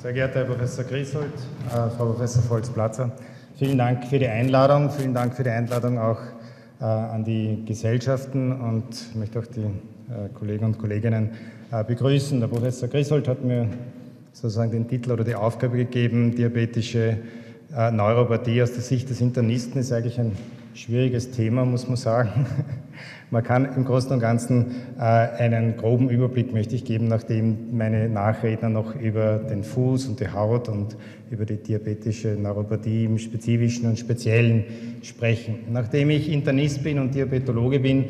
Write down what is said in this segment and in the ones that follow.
Sehr geehrter Herr Professor Grieshold, äh, Frau Professor Volksplatzer, vielen Dank für die Einladung, vielen Dank für die Einladung auch äh, an die Gesellschaften und möchte auch die äh, Kollegen und Kolleginnen äh, begrüßen. Der Professor Grieshold hat mir sozusagen den Titel oder die Aufgabe gegeben, diabetische äh, Neuropathie aus der Sicht des Internisten ist eigentlich ein schwieriges Thema, muss man sagen. Man kann im Großen und Ganzen äh, einen groben Überblick möchte ich geben, nachdem meine Nachredner noch über den Fuß und die Haut und über die diabetische Neuropathie im Spezifischen und Speziellen sprechen. Nachdem ich Internist bin und Diabetologe bin,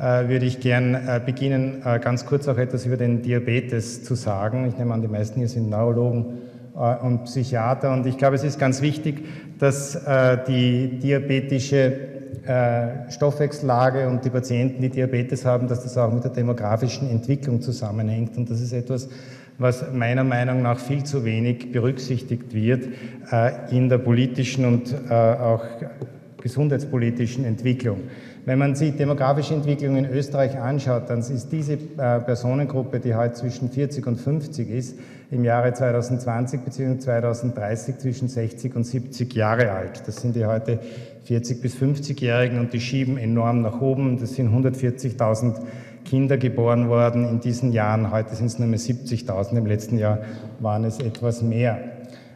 äh, würde ich gern äh, beginnen, ganz kurz auch etwas über den Diabetes zu sagen. Ich nehme an, die meisten hier sind Neurologen und Psychiater und ich glaube, es ist ganz wichtig, dass äh, die diabetische äh, Stoffwechsellage und die Patienten, die Diabetes haben, dass das auch mit der demografischen Entwicklung zusammenhängt. Und das ist etwas, was meiner Meinung nach viel zu wenig berücksichtigt wird äh, in der politischen und äh, auch gesundheitspolitischen Entwicklung. Wenn man sich demografische Entwicklung in Österreich anschaut, dann ist diese Personengruppe, die heute zwischen 40 und 50 ist, im Jahre 2020 bzw. 2030 zwischen 60 und 70 Jahre alt. Das sind die heute 40 bis 50-Jährigen und die schieben enorm nach oben. Das sind 140.000 Kinder geboren worden in diesen Jahren. Heute sind es nur mehr 70.000. Im letzten Jahr waren es etwas mehr.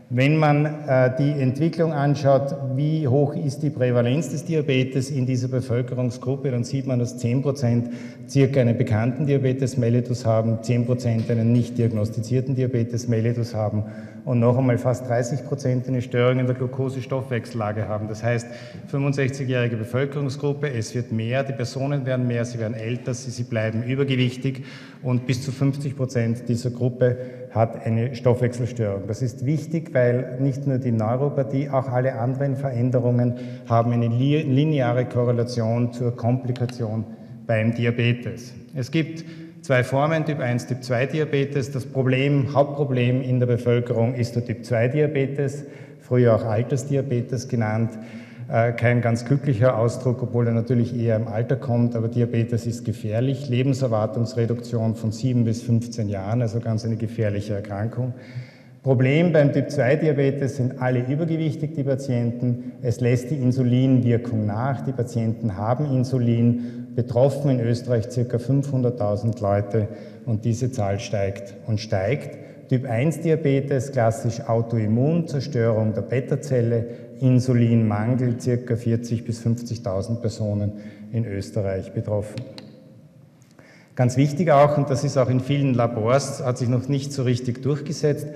Wenn man äh, die Entwicklung anschaut, wie hoch ist die Prävalenz des Diabetes in dieser Bevölkerungsgruppe, dann sieht man, dass 10 Prozent circa einen bekannten Diabetes mellitus haben, 10 Prozent einen nicht diagnostizierten Diabetes mellitus haben und noch einmal fast 30 Prozent eine Störung in der Glukosestoffwechsellage haben. Das heißt, 65-jährige Bevölkerungsgruppe, es wird mehr, die Personen werden mehr, sie werden älter, sie, sie bleiben übergewichtig und bis zu 50 Prozent dieser Gruppe hat eine Stoffwechselstörung. Das ist wichtig, weil nicht nur die Neuropathie, auch alle anderen Veränderungen haben eine lineare Korrelation zur Komplikation beim Diabetes. Es gibt zwei Formen, Typ 1, Typ 2 Diabetes. Das Problem, Hauptproblem in der Bevölkerung ist der Typ 2 Diabetes, früher auch Altersdiabetes genannt. Äh, kein ganz glücklicher Ausdruck, obwohl er natürlich eher im Alter kommt, aber Diabetes ist gefährlich. Lebenserwartungsreduktion von 7 bis 15 Jahren, also ganz eine gefährliche Erkrankung. Problem beim Typ-2-Diabetes sind alle übergewichtig, die Patienten. Es lässt die Insulinwirkung nach. Die Patienten haben Insulin. Betroffen in Österreich ca. 500.000 Leute und diese Zahl steigt und steigt. Typ-1-Diabetes, klassisch Autoimmun, Zerstörung der Beta-Zelle, Insulinmangel, ca. 40.000 bis 50.000 Personen in Österreich betroffen. Ganz wichtig auch, und das ist auch in vielen Labors, hat sich noch nicht so richtig durchgesetzt,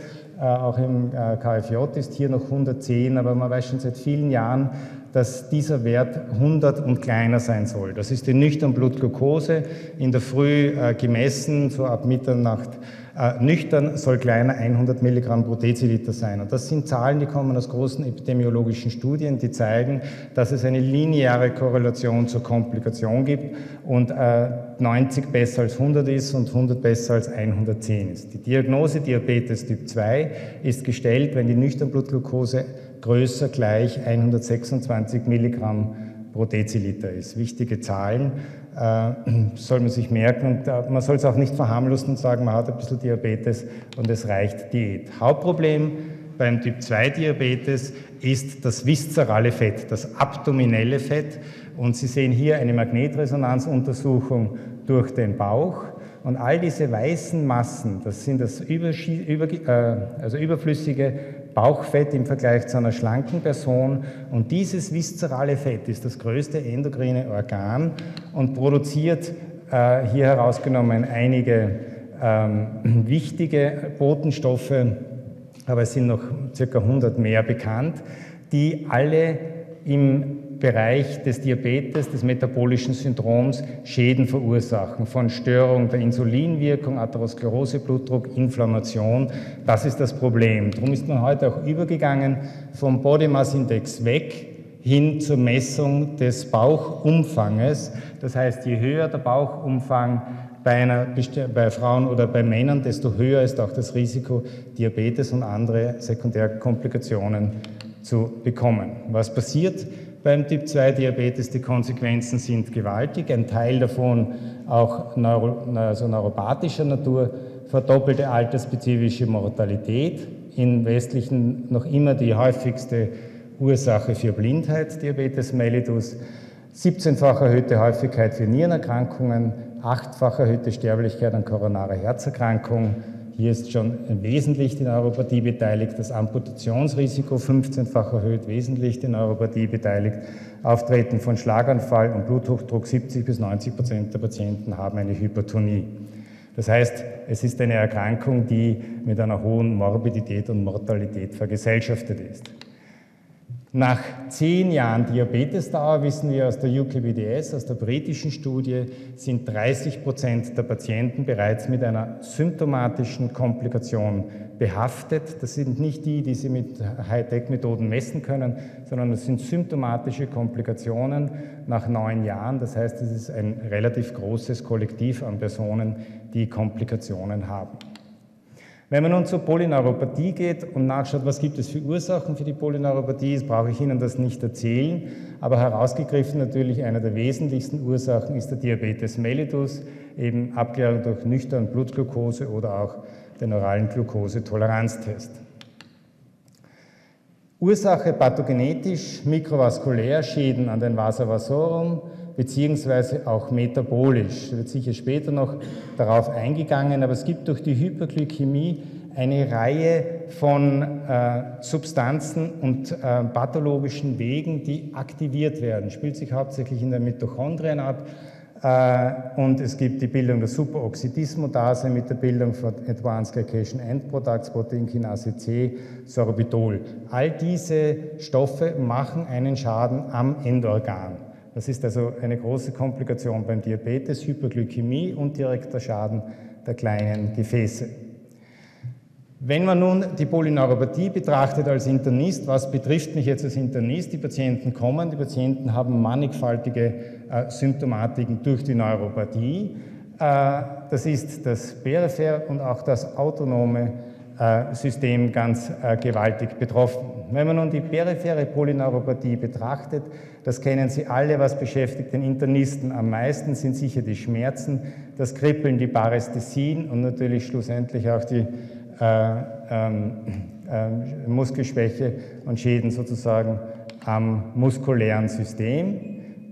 äh, auch im äh, KFJ ist hier noch 110, aber man weiß schon seit vielen Jahren, dass dieser Wert 100 und kleiner sein soll. Das ist die nüchtern Blutglucose in der Früh äh, gemessen, so ab Mitternacht nüchtern soll kleiner 100 Milligramm pro Deziliter sein. Und das sind Zahlen, die kommen aus großen epidemiologischen Studien, die zeigen, dass es eine lineare Korrelation zur Komplikation gibt und äh, 90 besser als 100 ist und 100 besser als 110 ist. Die Diagnose Diabetes Typ 2 ist gestellt, wenn die nüchtern Blutglucose größer gleich 126 Milligramm pro Deziliter ist. Wichtige Zahlen äh, soll man sich merken und äh, man soll es auch nicht verharmlosen und sagen, man hat ein bisschen Diabetes und es reicht Diät. Hauptproblem beim Typ 2 Diabetes ist das viszerale Fett, das abdominelle Fett. Und Sie sehen hier eine Magnetresonanzuntersuchung durch den Bauch. Und all diese weißen Massen, das sind das über, äh, also überflüssige Bauchfett im Vergleich zu einer schlanken Person. Und dieses viszerale Fett ist das größte endokrine Organ und produziert äh, hier herausgenommen einige ähm, wichtige Botenstoffe, aber es sind noch circa 100 mehr bekannt, die alle im Bereich des Diabetes, des metabolischen Syndroms Schäden verursachen, von Störung der Insulinwirkung, Atherosklerose, Blutdruck, Inflammation. Das ist das Problem. Darum ist man heute auch übergegangen vom Body Mass Index weg hin zur Messung des Bauchumfanges. Das heißt, je höher der Bauchumfang bei, einer, bei Frauen oder bei Männern, desto höher ist auch das Risiko, Diabetes und andere Sekundärkomplikationen zu bekommen. Was passiert? Beim Typ-2-Diabetes. Die Konsequenzen sind gewaltig, ein Teil davon auch neuro, also neuropathischer Natur, verdoppelte altersspezifische Mortalität, in westlichen noch immer die häufigste Ursache für Blindheit, Diabetes mellitus, 17-fach erhöhte Häufigkeit für Nierenerkrankungen, 8-fach erhöhte Sterblichkeit an koronarer Herzerkrankung. Hier ist schon wesentlich die Neuropathie beteiligt, das Amputationsrisiko 15-fach erhöht, wesentlich die Neuropathie beteiligt, Auftreten von Schlaganfall und Bluthochdruck 70 bis 90 Prozent der Patienten haben eine Hypertonie. Das heißt, es ist eine Erkrankung, die mit einer hohen Morbidität und Mortalität vergesellschaftet ist. Nach zehn Jahren Diabetesdauer wissen wir aus der UKBDS, aus der britischen Studie, sind 30 Prozent der Patienten bereits mit einer symptomatischen Komplikation behaftet. Das sind nicht die, die Sie mit Hightech-Methoden messen können, sondern das sind symptomatische Komplikationen nach neun Jahren. Das heißt, es ist ein relativ großes Kollektiv an Personen, die Komplikationen haben. Wenn man nun zur Polyneuropathie geht und nachschaut, was gibt es für Ursachen für die Polyneuropathie, brauche ich Ihnen das nicht erzählen, aber herausgegriffen natürlich eine der wesentlichsten Ursachen ist der Diabetes mellitus, eben Abklärung durch nüchtern Blutglucose oder auch den oralen Glukosetoleranztest. Ursache pathogenetisch, mikrovaskulär, Schäden an den Vasa vasorum, beziehungsweise auch metabolisch. Da wird sicher später noch darauf eingegangen, aber es gibt durch die Hyperglykämie eine Reihe von äh, Substanzen und äh, pathologischen Wegen, die aktiviert werden. Spielt sich hauptsächlich in den Mitochondrien ab. Äh, und es gibt die Bildung der Superoxidismodase mit der Bildung von Advanced Glycation End Products, Proteinkinase C, Sorbitol. All diese Stoffe machen einen Schaden am Endorgan. Das ist also eine große Komplikation beim Diabetes, Hyperglykämie und direkter Schaden der kleinen Gefäße. Wenn man nun die Polyneuropathie betrachtet als Internist, was betrifft mich jetzt als Internist? Die Patienten kommen, die Patienten haben mannigfaltige äh, Symptomatiken durch die Neuropathie. Äh, das ist das peripher und auch das autonome äh, System ganz äh, gewaltig betroffen. Wenn man nun die periphere Polyneuropathie betrachtet, das kennen Sie alle, was beschäftigt den Internisten am meisten, sind sicher die Schmerzen, das Kribbeln, die Parästhesien und natürlich schlussendlich auch die äh, ähm, äh, Muskelschwäche und Schäden sozusagen am muskulären System.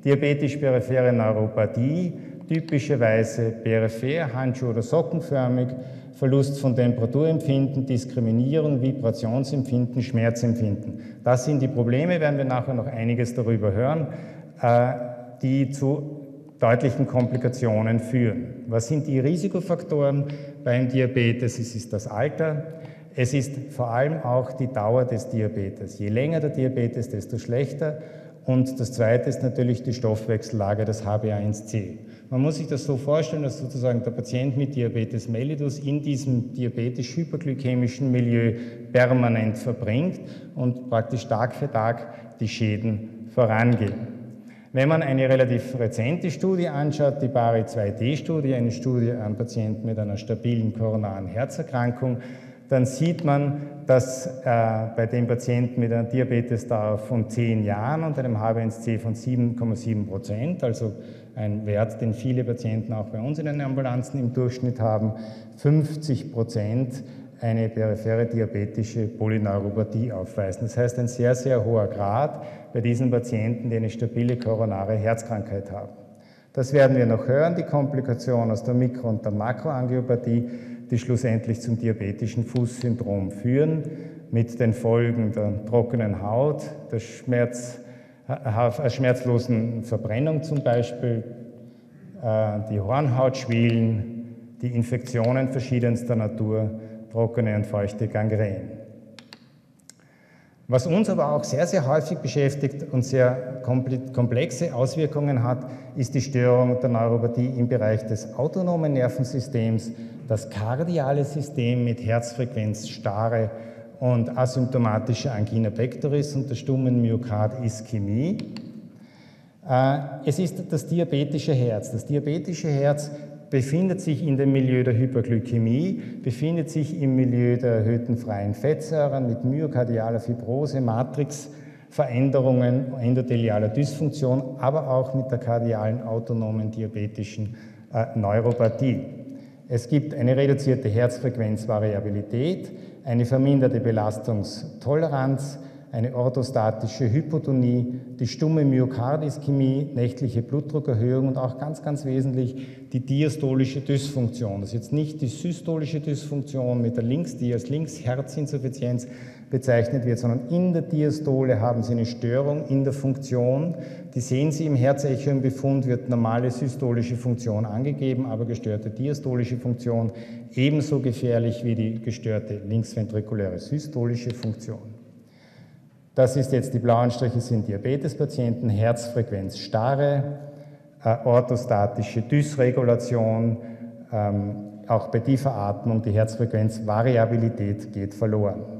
Diabetisch-periphere Neuropathie, typischerweise peripher, handschuh- oder sockenförmig, Verlust von Temperaturempfinden, Diskriminierung, Vibrationsempfinden, Schmerzempfinden. Das sind die Probleme, werden wir nachher noch einiges darüber hören, äh, die zu deutlichen Komplikationen führen. Was sind die Risikofaktoren beim Diabetes? Es ist das Alter, es ist vor allem auch die Dauer des Diabetes. Je länger der Diabetes, desto schlechter. Und das Zweite ist natürlich die Stoffwechsellage, das HbA1c. Man muss sich das so vorstellen, dass sozusagen der Patient mit Diabetes mellitus in diesem diabetisch-hyperglykämischen Milieu permanent verbringt und praktisch Tag für Tag die Schäden vorangehen. Wenn man eine relativ rezente Studie anschaut, die BARI 2D-Studie, eine Studie an Patienten mit einer stabilen koronaren Herzerkrankung, dann sieht man, dass äh, bei den Patienten mit einer Diabetesdauer von 10 Jahren und einem HbA1c von 7,7 Prozent, also ein Wert, den viele Patienten auch bei uns in den Ambulanzen im Durchschnitt haben, 50 Prozent eine periphere diabetische Polyneuropathie aufweisen. Das heißt, ein sehr, sehr hoher Grad bei diesen Patienten, die eine stabile koronare Herzkrankheit haben. Das werden wir noch hören, die Komplikation aus der Mikro- und der Makroangiopathie, die schlussendlich zum diabetischen Fußsyndrom führen, mit den Folgen der trockenen Haut, der Schmerz, schmerzlosen Verbrennung zum Beispiel, äh, die Hornhautschwielen, die Infektionen verschiedenster Natur, trockene und feuchte Gangrän. Was uns aber auch sehr, sehr häufig beschäftigt und sehr komplexe Auswirkungen hat, ist die Störung der Neuropathie im Bereich des autonomen Nervensystems, das kardiale System mit Herzfrequenz, Starre und asymptomatischer Angina pectoris und der stummen Myokardischämie. Äh, es ist das diabetische Herz. Das diabetische Herz befindet sich in dem Milieu der Hyperglykämie, befindet sich im Milieu der erhöhten freien Fettsäuren mit myokardialer Fibrose, Matrixveränderungen, endothelialer Dysfunktion, aber auch mit der kardialen autonomen diabetischen äh, Neuropathie. Es gibt eine reduzierte Herzfrequenzvariabilität, eine verminderte Belastungstoleranz, eine orthostatische Hypotonie, die stumme Myokardischemie, nächtliche Blutdruckerhöhung und auch ganz, ganz wesentlich die diastolische Dysfunktion. Das ist jetzt nicht die systolische Dysfunktion mit der Links, die als Linksherzinsuffizienz bezeichnet wird, sondern in der Diastole haben Sie eine Störung in der Funktion. Die sehen Sie im Herzecho im Befund, wird normale systolische Funktion angegeben, aber gestörte diastolische Funktion ebenso gefährlich wie die gestörte linksventrikuläre systolische Funktion. Das ist jetzt, die blauen Striche sind Diabetespatienten, Herzfrequenz starre, äh, orthostatische Dysregulation, ähm, auch bei tiefer Atmung, die Herzfrequenzvariabilität geht verloren.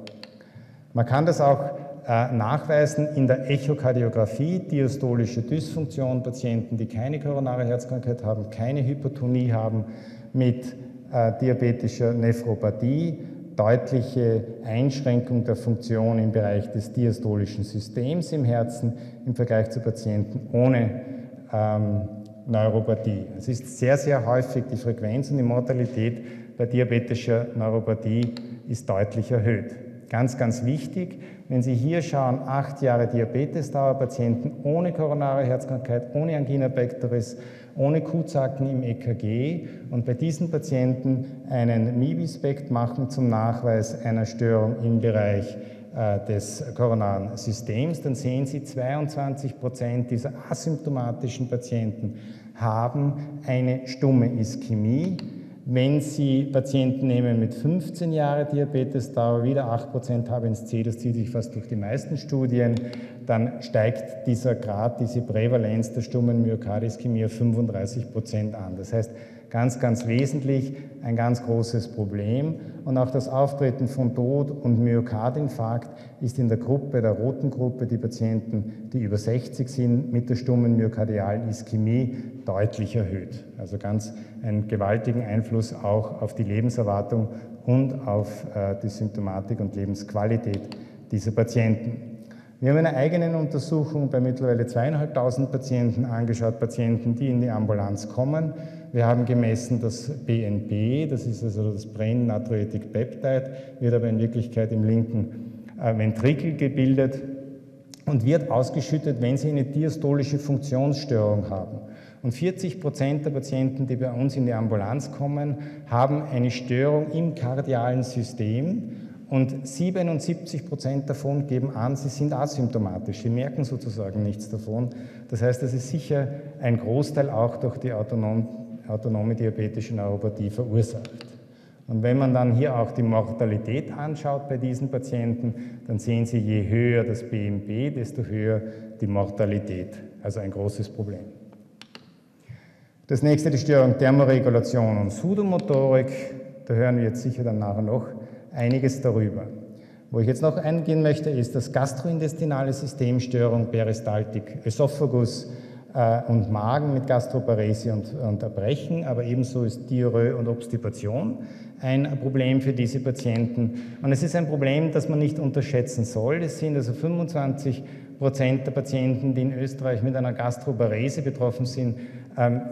Man kann das auch äh, nachweisen in der Echokardiographie, diastolische Dysfunktion, Patienten, die keine koronare Herzkrankheit haben, keine Hypertonie haben, mit äh, diabetischer Nephropathie, deutliche Einschränkung der Funktion im Bereich des diastolischen Systems im Herzen im Vergleich zu Patienten ohne ähm, Neuropathie. Es ist sehr, sehr häufig die Frequenz und die Mortalität bei diabetischer Neuropathie ist deutlich erhöht. Ganz, ganz wichtig, wenn Sie hier schauen, acht Jahre Diabetesdauer, Patienten ohne koronare Herzkrankheit, ohne Angina pectoris, ohne Kuhzacken im EKG und bei diesen Patienten einen MIBI-Spekt machen zum Nachweis einer Störung im Bereich äh, des koronaren Systems, dann sehen Sie, 22 Prozent dieser asymptomatischen Patienten haben eine stumme Ischämie. Wenn Sie Patienten nehmen mit 15 Jahren Diabetesdauer, wieder 8 Prozent HbA1c, das zieht sich fast durch die meisten Studien, dann steigt dieser Grad, diese Prävalenz der stummen Myokardischemie auf 35 Prozent an. Das heißt, ganz, ganz wesentlich ein ganz großes Problem. Und auch das Auftreten von Tod und Myokardinfarkt ist in der Gruppe, der roten Gruppe, die Patienten, die über 60 sind, mit der stummen myokardialen Ischämie deutlich erhöht. Also ganz einen gewaltigen Einfluss auch auf die Lebenserwartung und auf äh, die Symptomatik und Lebensqualität dieser Patienten. Wir haben eine eigene Untersuchung bei mittlerweile zweieinhalbtausend Patienten angeschaut, Patienten, die in die Ambulanz kommen. Wir haben gemessen das BNP, das ist also das Brain Natriuretic Peptide, wird aber in Wirklichkeit im linken äh, Ventrikel gebildet und wird ausgeschüttet, wenn sie eine diastolische Funktionsstörung haben. Und 40 Prozent der Patienten, die bei uns in die Ambulanz kommen, haben eine Störung im kardialen System und 77 Prozent davon geben an, sie sind asymptomatisch, sie merken sozusagen nichts davon. Das heißt, das ist sicher ein Großteil auch durch die autonom, autonome diabetische Neuropathie verursacht. Und wenn man dann hier auch die Mortalität anschaut bei diesen Patienten, dann sehen Sie, je höher das BMP, desto höher die Mortalität. Also ein großes Problem. Das nächste die Störung Thermoregulation und Sudomotorik. Da hören wir jetzt sicher dann nachher noch einiges darüber. Wo ich jetzt noch eingehen möchte, ist das gastrointestinale Systemstörung, Peristaltik, Esophagus und Magen mit Gastroparesie und, und Erbrechen, aber ebenso ist Diarrhoe und Obstipation ein Problem für diese Patienten. Und es ist ein Problem, das man nicht unterschätzen soll. Es sind also 25 Prozent der Patienten, die in Österreich mit einer Gastroparese betroffen sind, ähm,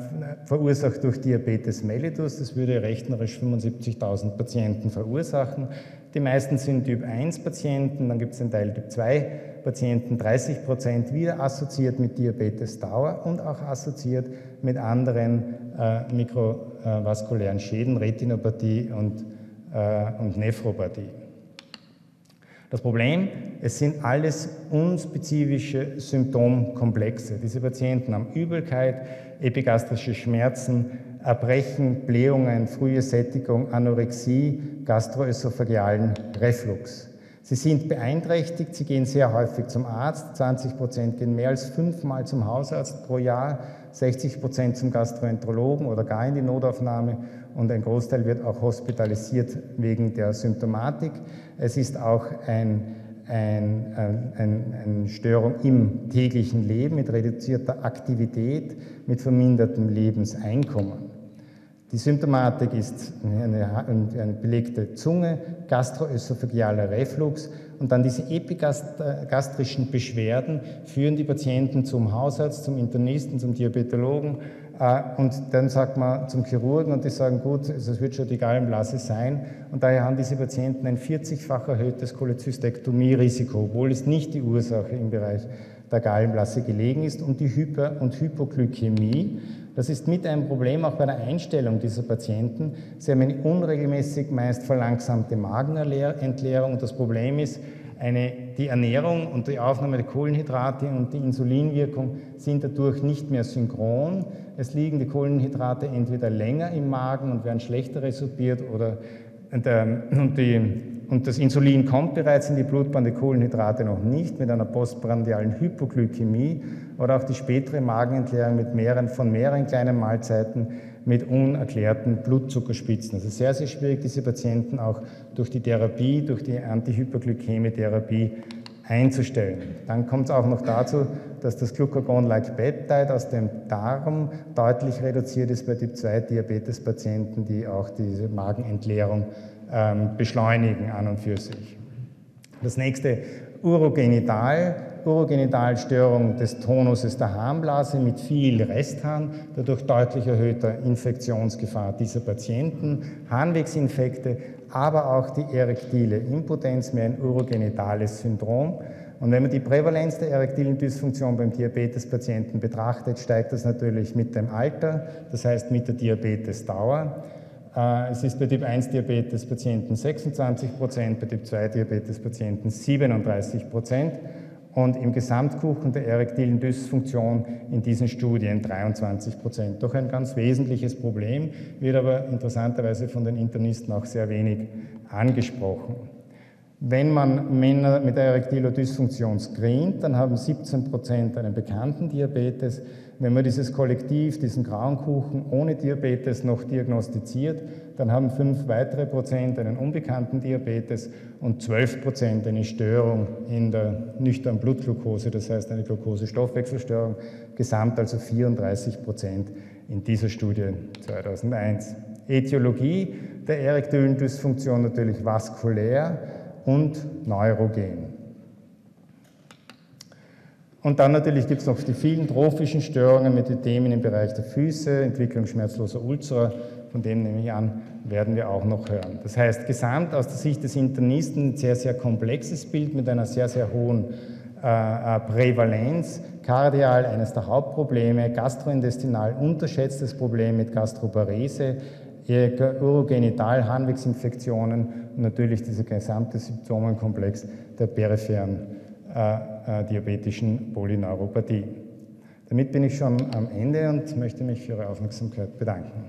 verursacht durch Diabetes mellitus. Das würde rechnerisch 75.000 Patienten verursachen. Die meisten sind Typ 1 Patienten, dann gibt es einen Teil Typ 2 Patienten, 30 Prozent wieder assoziiert mit Diabetes Dauer und auch assoziiert mit anderen äh, mikrovaskulären Schäden, Retinopathie und, äh, und Nephropathie. Das Problem, es sind alles unspezifische Symptomkomplexe. Diese Patienten haben Übelkeit, epigastrische Schmerzen, Erbrechen, Blähungen, frühe Sättigung, Anorexie, gastroösophagealen Reflux. Sie sind beeinträchtigt, sie gehen sehr häufig zum Arzt, 20 Prozent gehen mehr als fünfmal zum Hausarzt pro Jahr, 60 Prozent zum Gastroenterologen oder gar in die Notaufnahme und ein Großteil wird auch hospitalisiert wegen der Symptomatik. Es ist auch ein, ein, ein, eine Störung im täglichen Leben mit reduzierter Aktivität, mit vermindertem Lebenseinkommen. Die Symptomatik ist eine, eine belegte Zunge, gastroösophagealer Reflux und dann diese epigastrischen Beschwerden führen die Patienten zum Hausarzt, zum Internisten, zum Diabetologen, Äh, und dann sagt man zum Chirurgen und die sagen, gut, es wird schon die Gallenblase sein. Und daher haben diese Patienten ein 40-fach erhöhtes Cholezystektomie-Risiko, obwohl es nicht die Ursache im Bereich der Gallenblase gelegen ist. Und die Hyper- und Hypoglykämie, das ist mit ein Problem auch bei der Einstellung dieser Patienten. Sie haben eine unregelmäßig meist verlangsamte Magenentleerung. Das Problem ist, eine, die Ernährung und die Aufnahme der Kohlenhydrate und die Insulinwirkung sind dadurch nicht mehr synchron. Es liegen die Kohlenhydrate entweder länger im Magen und werden schlechter resorbiert oder und, ähm, und, die, und, das Insulin kommt bereits in die Blutbahn, die Kohlenhydrate noch nicht mit einer postprandialen Hypoglykämie oder auch die spätere Magenentleerung mit mehreren, von mehreren kleinen Mahlzeiten mit unerklärten Blutzuckerspitzen. Also sehr, sehr schwierig, diese Patienten auch durch die Therapie, durch die Antihyperglykämie-Therapie einzustellen. Dann kommt es auch noch dazu, dass das Glucagon-like Peptide aus dem Darm deutlich reduziert ist bei Typ-2-Diabetes-Patienten, die auch diese Magenentleerung beschleunigen an und für sich. Das nächste, Urogenital. Urogenitalstörung des Tonuses der Harnblase mit viel Resthahn, dadurch deutlich erhöhter Infektionsgefahr dieser Patienten, Harnwegsinfekte, aber auch die erektile Impotenz, mehr ein urogenitales Syndrom. Und wenn man die Prävalenz der erektilen Dysfunktion beim Diabetespatienten betrachtet, steigt das natürlich mit dem Alter, das heißt mit der Diabetesdauer. Äh, es ist bei Typ 1 Diabetespatienten 26 Prozent, bei Typ 2 Diabetespatienten 37 Prozent und im Gesamtkuchen der erektilen Dysfunktion in diesen Studien 23 Prozent. Doch ein ganz wesentliches Problem, wird aber interessanterweise von den Internisten auch sehr wenig angesprochen. Wenn man Männer mit erektiler Dysfunktion screent, dann haben 17 Prozent einen bekannten Diabetes. Wenn man dieses Kollektiv, diesen grauen Kuchen ohne Diabetes noch diagnostiziert, dann haben fünf weitere Prozent einen unbekannten Diabetes und 12 Prozent eine Störung in der nüchternen Blutglucose, das heißt eine Glucose-Stoffwechselstörung, gesamt also 34 Prozent in dieser Studie 2001. Etiologie der erektilen Dysfunktion natürlich vaskulär und neurogen. Und dann natürlich gibt es noch die vielen trophischen Störungen mit den Themen im Bereich der Füße, Entwicklung schmerzloser Ulzera, von dem nehme ich an, werden wir auch noch hören. Das heißt, gesamt aus der Sicht des Internisten ein sehr, sehr komplexes Bild mit einer sehr, sehr hohen äh, äh Prävalenz, kardial eines der Hauptprobleme, gastrointestinal unterschätztes Problem mit Gastroparese, urogenital Harnwegsinfektionen und natürlich dieser gesamte Symptomenkomplex der peripheren äh, äh, diabetischen Polyneuropathie. Damit bin ich schon am Ende und möchte mich für Ihre Aufmerksamkeit bedanken.